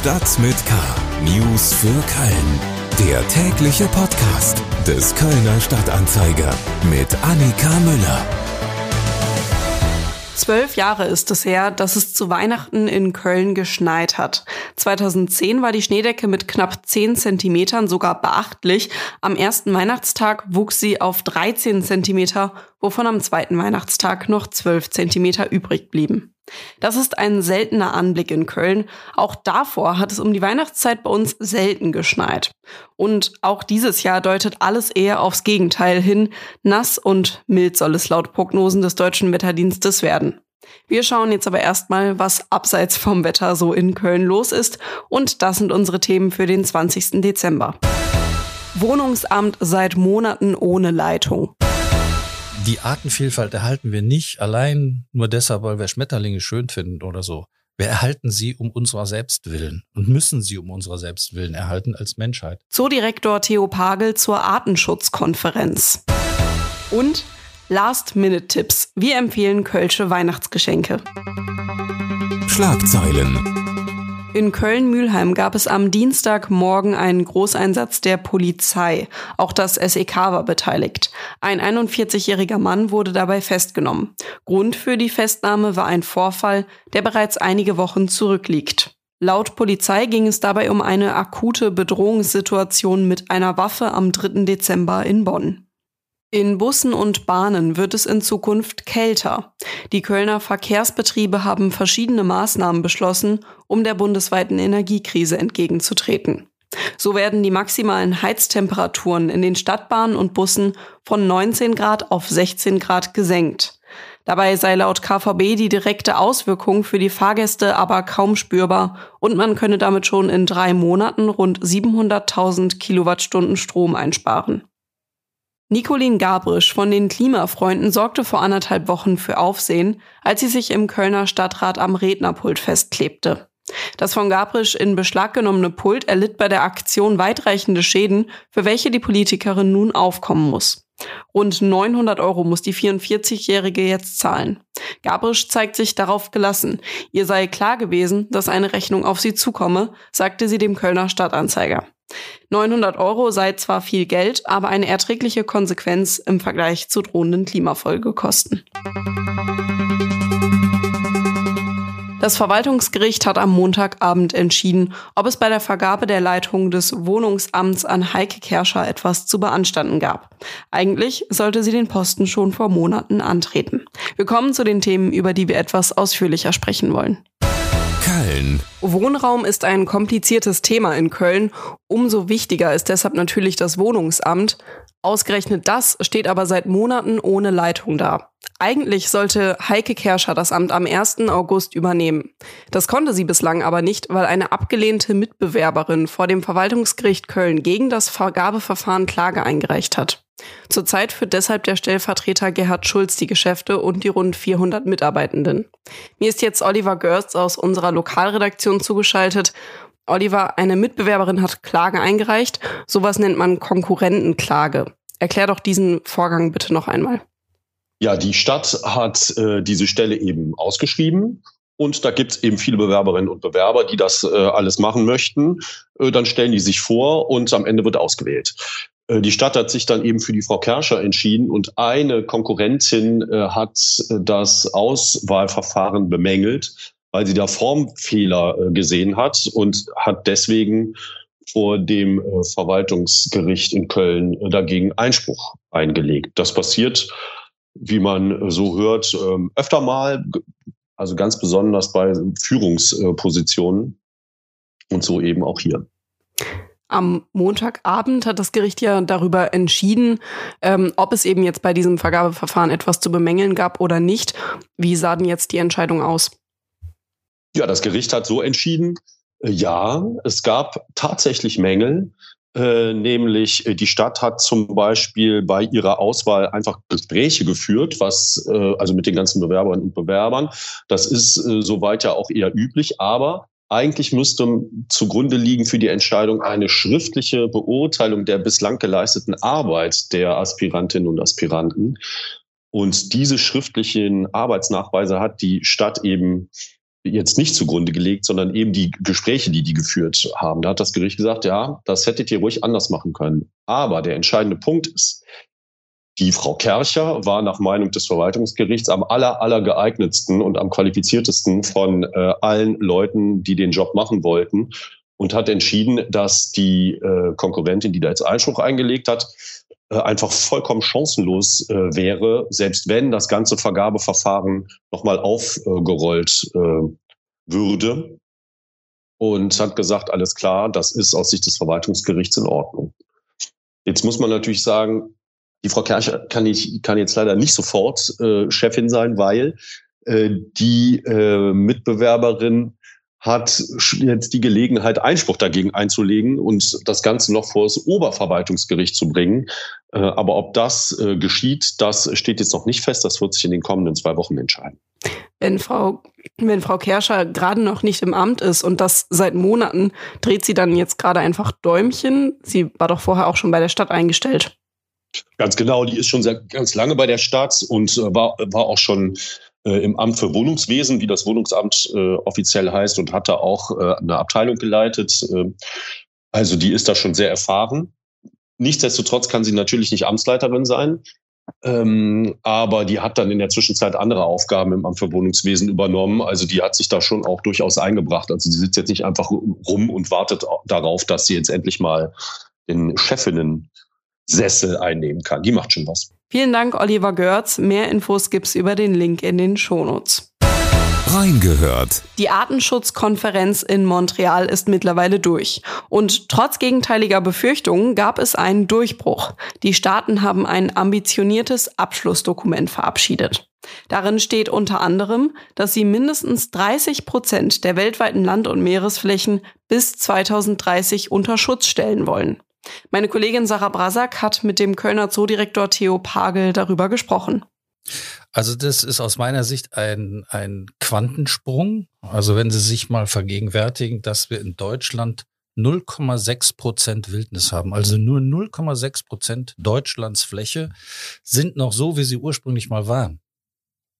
Stadt mit K. News für Köln. Der tägliche Podcast des Kölner Stadtanzeiger mit Annika Müller. Zwölf Jahre ist es her, dass es zu Weihnachten in Köln geschneit hat. 2010 war die Schneedecke mit knapp 10 Zentimetern sogar beachtlich. Am ersten Weihnachtstag wuchs sie auf 13 Zentimeter, wovon am zweiten Weihnachtstag noch 12 Zentimeter übrig blieben. Das ist ein seltener Anblick in Köln. Auch davor hat es um die Weihnachtszeit bei uns selten geschneit. Und auch dieses Jahr deutet alles eher aufs Gegenteil hin. Nass und mild soll es laut Prognosen des deutschen Wetterdienstes werden. Wir schauen jetzt aber erstmal, was abseits vom Wetter so in Köln los ist. Und das sind unsere Themen für den 20. Dezember. Wohnungsamt seit Monaten ohne Leitung. Die Artenvielfalt erhalten wir nicht allein nur deshalb, weil wir Schmetterlinge schön finden oder so. Wir erhalten sie um unserer selbst willen und müssen sie um unserer selbst willen erhalten als Menschheit. Zoodirektor Theo Pagel zur Artenschutzkonferenz. Und Last-Minute-Tipps. Wir empfehlen Kölsche Weihnachtsgeschenke. Schlagzeilen. In Köln-Mülheim gab es am Dienstagmorgen einen Großeinsatz der Polizei. Auch das SEK war beteiligt. Ein 41-jähriger Mann wurde dabei festgenommen. Grund für die Festnahme war ein Vorfall, der bereits einige Wochen zurückliegt. Laut Polizei ging es dabei um eine akute Bedrohungssituation mit einer Waffe am 3. Dezember in Bonn. In Bussen und Bahnen wird es in Zukunft kälter. Die Kölner Verkehrsbetriebe haben verschiedene Maßnahmen beschlossen, um der bundesweiten Energiekrise entgegenzutreten. So werden die maximalen Heiztemperaturen in den Stadtbahnen und Bussen von 19 Grad auf 16 Grad gesenkt. Dabei sei laut KVB die direkte Auswirkung für die Fahrgäste aber kaum spürbar und man könne damit schon in drei Monaten rund 700.000 Kilowattstunden Strom einsparen. Nicolin Gabrisch von den Klimafreunden sorgte vor anderthalb Wochen für Aufsehen, als sie sich im Kölner Stadtrat am Rednerpult festklebte. Das von Gabrisch in Beschlag genommene Pult erlitt bei der Aktion weitreichende Schäden, für welche die Politikerin nun aufkommen muss. Rund 900 Euro muss die 44-Jährige jetzt zahlen. Gabrisch zeigt sich darauf gelassen. Ihr sei klar gewesen, dass eine Rechnung auf sie zukomme, sagte sie dem Kölner Stadtanzeiger. 900 Euro sei zwar viel Geld, aber eine erträgliche Konsequenz im Vergleich zu drohenden Klimafolgekosten. Das Verwaltungsgericht hat am Montagabend entschieden, ob es bei der Vergabe der Leitung des Wohnungsamts an Heike Kerscher etwas zu beanstanden gab. Eigentlich sollte sie den Posten schon vor Monaten antreten. Wir kommen zu den Themen, über die wir etwas ausführlicher sprechen wollen. Köln. Wohnraum ist ein kompliziertes Thema in Köln. Umso wichtiger ist deshalb natürlich das Wohnungsamt. Ausgerechnet das steht aber seit Monaten ohne Leitung da. Eigentlich sollte Heike Kerscher das Amt am 1. August übernehmen. Das konnte sie bislang aber nicht, weil eine abgelehnte Mitbewerberin vor dem Verwaltungsgericht Köln gegen das Vergabeverfahren Klage eingereicht hat. Zurzeit führt deshalb der Stellvertreter Gerhard Schulz die Geschäfte und die rund 400 Mitarbeitenden. Mir ist jetzt Oliver Görst aus unserer Lokalredaktion zugeschaltet. Oliver, eine Mitbewerberin hat Klage eingereicht. Sowas nennt man Konkurrentenklage. Erklär doch diesen Vorgang bitte noch einmal. Ja, die Stadt hat äh, diese Stelle eben ausgeschrieben und da gibt es eben viele Bewerberinnen und Bewerber, die das äh, alles machen möchten. Äh, dann stellen die sich vor und am Ende wird ausgewählt. Äh, die Stadt hat sich dann eben für die Frau Kerscher entschieden und eine Konkurrentin äh, hat äh, das Auswahlverfahren bemängelt, weil sie da Formfehler gesehen hat und hat deswegen vor dem Verwaltungsgericht in Köln dagegen Einspruch eingelegt. Das passiert, wie man so hört, ähm, öfter mal, also ganz besonders bei Führungspositionen und so eben auch hier. Am Montagabend hat das Gericht ja darüber entschieden, ähm, ob es eben jetzt bei diesem Vergabeverfahren etwas zu bemängeln gab oder nicht. Wie sah denn jetzt die Entscheidung aus? Ja, das Gericht hat so entschieden, äh, ja, es gab tatsächlich Mängel. Äh, nämlich äh, die Stadt hat zum Beispiel bei ihrer Auswahl einfach Gespräche geführt, was äh, also mit den ganzen Bewerberinnen und Bewerbern. Das ist äh, soweit ja auch eher üblich, aber eigentlich müsste zugrunde liegen für die Entscheidung eine schriftliche Beurteilung der bislang geleisteten Arbeit der Aspirantinnen und Aspiranten. Und diese schriftlichen Arbeitsnachweise hat die Stadt eben jetzt nicht zugrunde gelegt, sondern eben die Gespräche, die die geführt haben. Da hat das Gericht gesagt, ja, das hättet ihr ruhig anders machen können. Aber der entscheidende Punkt ist, die Frau Kercher war nach Meinung des Verwaltungsgerichts am aller, aller geeignetsten und am qualifiziertesten von äh, allen Leuten, die den Job machen wollten und hat entschieden, dass die äh, Konkurrentin, die da jetzt Einspruch eingelegt hat, äh, einfach vollkommen chancenlos äh, wäre, selbst wenn das ganze Vergabeverfahren nochmal aufgerollt äh, würde. Und hat gesagt, alles klar, das ist aus Sicht des Verwaltungsgerichts in Ordnung. Jetzt muss man natürlich sagen, die Frau Kercher kann, ich, kann jetzt leider nicht sofort äh, Chefin sein, weil äh, die äh, Mitbewerberin hat jetzt die Gelegenheit, Einspruch dagegen einzulegen und das Ganze noch vor das Oberverwaltungsgericht zu bringen. Äh, aber ob das äh, geschieht, das steht jetzt noch nicht fest. Das wird sich in den kommenden zwei Wochen entscheiden. Wenn Frau, wenn Frau Kerscher gerade noch nicht im Amt ist und das seit Monaten, dreht sie dann jetzt gerade einfach Däumchen? Sie war doch vorher auch schon bei der Stadt eingestellt. Ganz genau, die ist schon sehr, ganz lange bei der Stadt und äh, war, war auch schon äh, im Amt für Wohnungswesen, wie das Wohnungsamt äh, offiziell heißt, und hat da auch äh, eine Abteilung geleitet. Äh, also die ist da schon sehr erfahren. Nichtsdestotrotz kann sie natürlich nicht Amtsleiterin sein. Ähm, aber die hat dann in der Zwischenzeit andere Aufgaben im Amt für Wohnungswesen übernommen. Also die hat sich da schon auch durchaus eingebracht. Also die sitzt jetzt nicht einfach rum und wartet darauf, dass sie jetzt endlich mal den Chefinnen Sessel einnehmen kann. Die macht schon was. Vielen Dank, Oliver Görz. Mehr Infos gibt's über den Link in den Shownotes. Reingehört. Die Artenschutzkonferenz in Montreal ist mittlerweile durch. Und trotz gegenteiliger Befürchtungen gab es einen Durchbruch. Die Staaten haben ein ambitioniertes Abschlussdokument verabschiedet. Darin steht unter anderem, dass sie mindestens 30 Prozent der weltweiten Land- und Meeresflächen bis 2030 unter Schutz stellen wollen. Meine Kollegin Sarah Brasak hat mit dem Kölner Zoodirektor Theo Pagel darüber gesprochen. Also das ist aus meiner Sicht ein, ein Quantensprung. Also wenn Sie sich mal vergegenwärtigen, dass wir in Deutschland 0,6 Prozent Wildnis haben. Also nur 0,6 Prozent Deutschlands Fläche sind noch so, wie sie ursprünglich mal waren.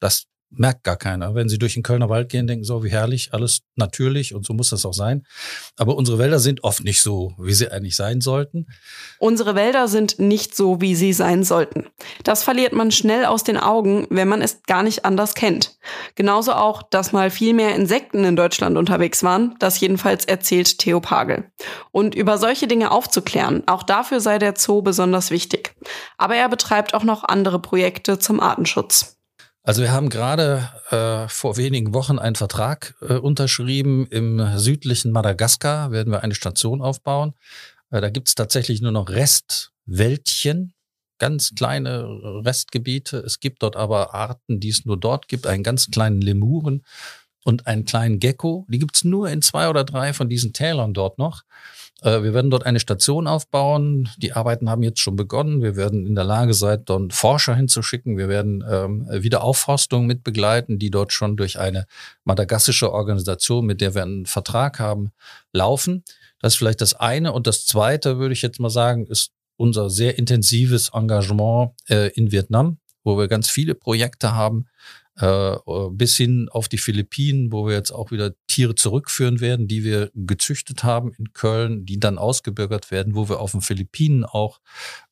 Das merkt gar keiner. Wenn Sie durch den Kölner Wald gehen, denken so, wie herrlich, alles natürlich und so muss das auch sein. Aber unsere Wälder sind oft nicht so, wie sie eigentlich sein sollten. Unsere Wälder sind nicht so, wie sie sein sollten. Das verliert man schnell aus den Augen, wenn man es gar nicht anders kennt. Genauso auch, dass mal viel mehr Insekten in Deutschland unterwegs waren. Das jedenfalls erzählt Theo Pagel. Und über solche Dinge aufzuklären, auch dafür sei der Zoo besonders wichtig. Aber er betreibt auch noch andere Projekte zum Artenschutz. Also wir haben gerade äh, vor wenigen Wochen einen Vertrag äh, unterschrieben. Im südlichen Madagaskar werden wir eine Station aufbauen. Äh, da gibt es tatsächlich nur noch Restwäldchen, ganz kleine Restgebiete. Es gibt dort aber Arten, die es nur dort gibt, einen ganz kleinen Lemuren und einen kleinen Gecko. Die gibt es nur in zwei oder drei von diesen Tälern dort noch. Äh, wir werden dort eine Station aufbauen. Die Arbeiten haben jetzt schon begonnen. Wir werden in der Lage sein, dort Forscher hinzuschicken. Wir werden ähm, Wiederaufforstung mit begleiten, die dort schon durch eine madagassische Organisation, mit der wir einen Vertrag haben, laufen. Das ist vielleicht das eine. Und das zweite, würde ich jetzt mal sagen, ist unser sehr intensives Engagement äh, in Vietnam, wo wir ganz viele Projekte haben, äh, bis hin auf die Philippinen, wo wir jetzt auch wieder Tiere zurückführen werden, die wir gezüchtet haben in Köln, die dann ausgebürgert werden, wo wir auf den Philippinen auch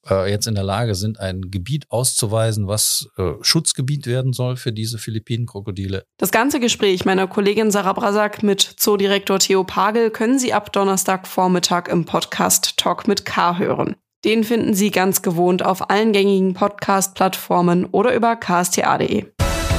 äh, jetzt in der Lage sind, ein Gebiet auszuweisen, was äh, Schutzgebiet werden soll für diese Philippinen-Krokodile. Das ganze Gespräch meiner Kollegin Sarah Brasak mit Zoodirektor Theo Pagel können Sie ab Donnerstagvormittag im Podcast Talk mit K hören. Den finden Sie ganz gewohnt auf allen gängigen Podcast-Plattformen oder über ksta.de.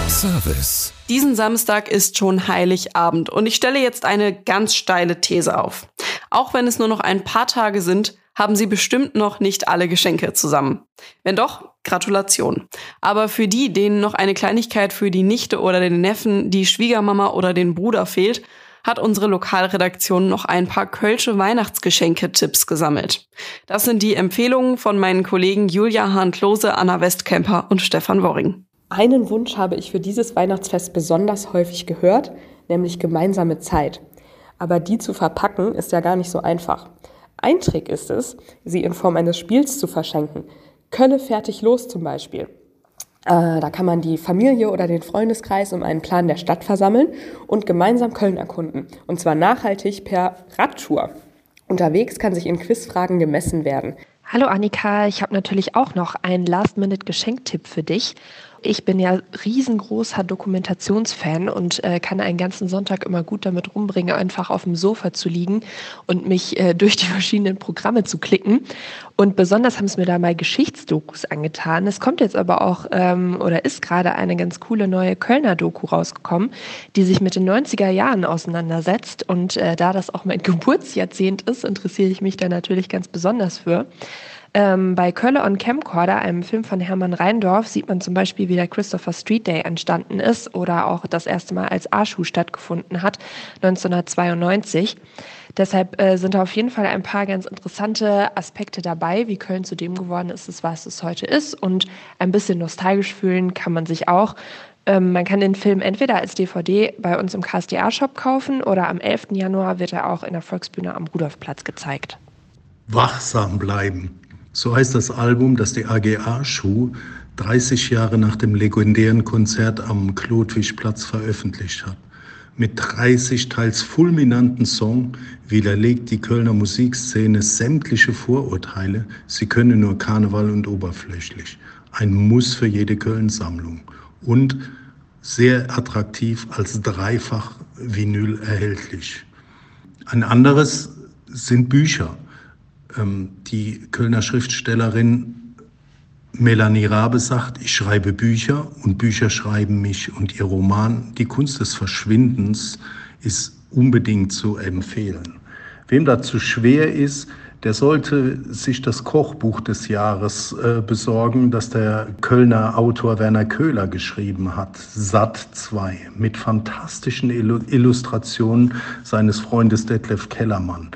Service. Diesen Samstag ist schon Heiligabend und ich stelle jetzt eine ganz steile These auf. Auch wenn es nur noch ein paar Tage sind, haben Sie bestimmt noch nicht alle Geschenke zusammen. Wenn doch, Gratulation. Aber für die, denen noch eine Kleinigkeit für die Nichte oder den Neffen, die Schwiegermama oder den Bruder fehlt, hat unsere Lokalredaktion noch ein paar kölsche Weihnachtsgeschenke-Tipps gesammelt. Das sind die Empfehlungen von meinen Kollegen Julia Hahn-Klose, Anna Westkemper und Stefan Worring. Einen Wunsch habe ich für dieses Weihnachtsfest besonders häufig gehört, nämlich gemeinsame Zeit. Aber die zu verpacken ist ja gar nicht so einfach. Ein Trick ist es, sie in Form eines Spiels zu verschenken. Kölle fertig los zum Beispiel. Äh, da kann man die Familie oder den Freundeskreis um einen Plan der Stadt versammeln und gemeinsam Köln erkunden. Und zwar nachhaltig per Radtour. Unterwegs kann sich in Quizfragen gemessen werden. Hallo Annika, ich habe natürlich auch noch einen Last-Minute-Geschenktipp für dich. Ich bin ja riesengroßer Dokumentationsfan und äh, kann einen ganzen Sonntag immer gut damit rumbringen, einfach auf dem Sofa zu liegen und mich äh, durch die verschiedenen Programme zu klicken. Und besonders haben es mir da mal Geschichtsdokus angetan. Es kommt jetzt aber auch ähm, oder ist gerade eine ganz coole neue Kölner Doku rausgekommen, die sich mit den 90er Jahren auseinandersetzt. Und äh, da das auch mein Geburtsjahrzehnt ist, interessiere ich mich da natürlich ganz besonders für. Ähm, bei Kölle on Camcorder, einem Film von Hermann Reindorf, sieht man zum Beispiel, wie der Christopher Street Day entstanden ist oder auch das erste Mal als Arschuh stattgefunden hat, 1992. Deshalb äh, sind da auf jeden Fall ein paar ganz interessante Aspekte dabei, wie Köln zu dem geworden ist, was es heute ist. Und ein bisschen nostalgisch fühlen kann man sich auch. Ähm, man kann den Film entweder als DVD bei uns im KSDA-Shop kaufen oder am 11. Januar wird er auch in der Volksbühne am Rudolfplatz gezeigt. Wachsam bleiben. So heißt das Album, das die AGA Schuh 30 Jahre nach dem legendären Konzert am Klotwischplatz veröffentlicht hat. Mit 30 teils fulminanten Song widerlegt die Kölner Musikszene sämtliche Vorurteile. Sie können nur Karneval und oberflächlich. Ein Muss für jede Köln-Sammlung. Und sehr attraktiv als dreifach Vinyl erhältlich. Ein anderes sind Bücher. Ähm, die Kölner Schriftstellerin Melanie Rabe sagt, ich schreibe Bücher und Bücher schreiben mich und ihr Roman. Die Kunst des Verschwindens ist unbedingt zu empfehlen. Wem dazu schwer ist, der sollte sich das Kochbuch des Jahres äh, besorgen, das der Kölner Autor Werner Köhler geschrieben hat, Satt 2, mit fantastischen Illustrationen seines Freundes Detlef Kellermann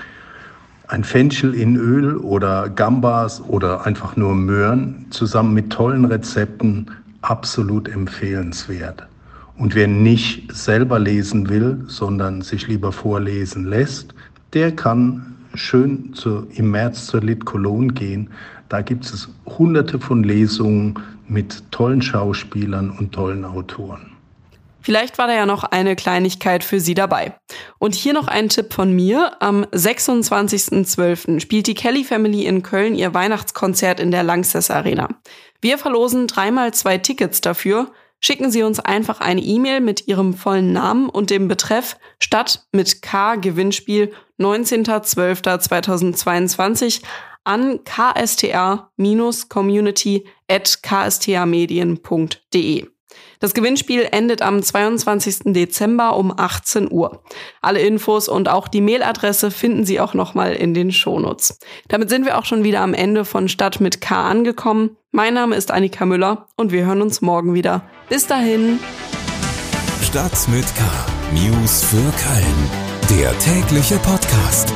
ein Fenchel in Öl oder Gambas oder einfach nur Möhren zusammen mit tollen Rezepten absolut empfehlenswert. Und wer nicht selber lesen will, sondern sich lieber vorlesen lässt, der kann schön zu, im März zur Lit Cologne gehen. Da gibt es hunderte von Lesungen mit tollen Schauspielern und tollen Autoren. Vielleicht war da ja noch eine Kleinigkeit für Sie dabei. Und hier noch ein Tipp von mir. Am 26.12. spielt die Kelly Family in Köln ihr Weihnachtskonzert in der Lanxess Arena. Wir verlosen dreimal zwei Tickets dafür. Schicken Sie uns einfach eine E-Mail mit Ihrem vollen Namen und dem Betreff Stadt mit K Gewinnspiel 19.12.2022 an kstr-community at kstrmedien.de. Das Gewinnspiel endet am 22. Dezember um 18 Uhr. Alle Infos und auch die Mailadresse finden Sie auch nochmal in den Shownotes. Damit sind wir auch schon wieder am Ende von Stadt mit K angekommen. Mein Name ist Annika Müller und wir hören uns morgen wieder. Bis dahin. Stadt mit K. News für Köln. Der tägliche Podcast.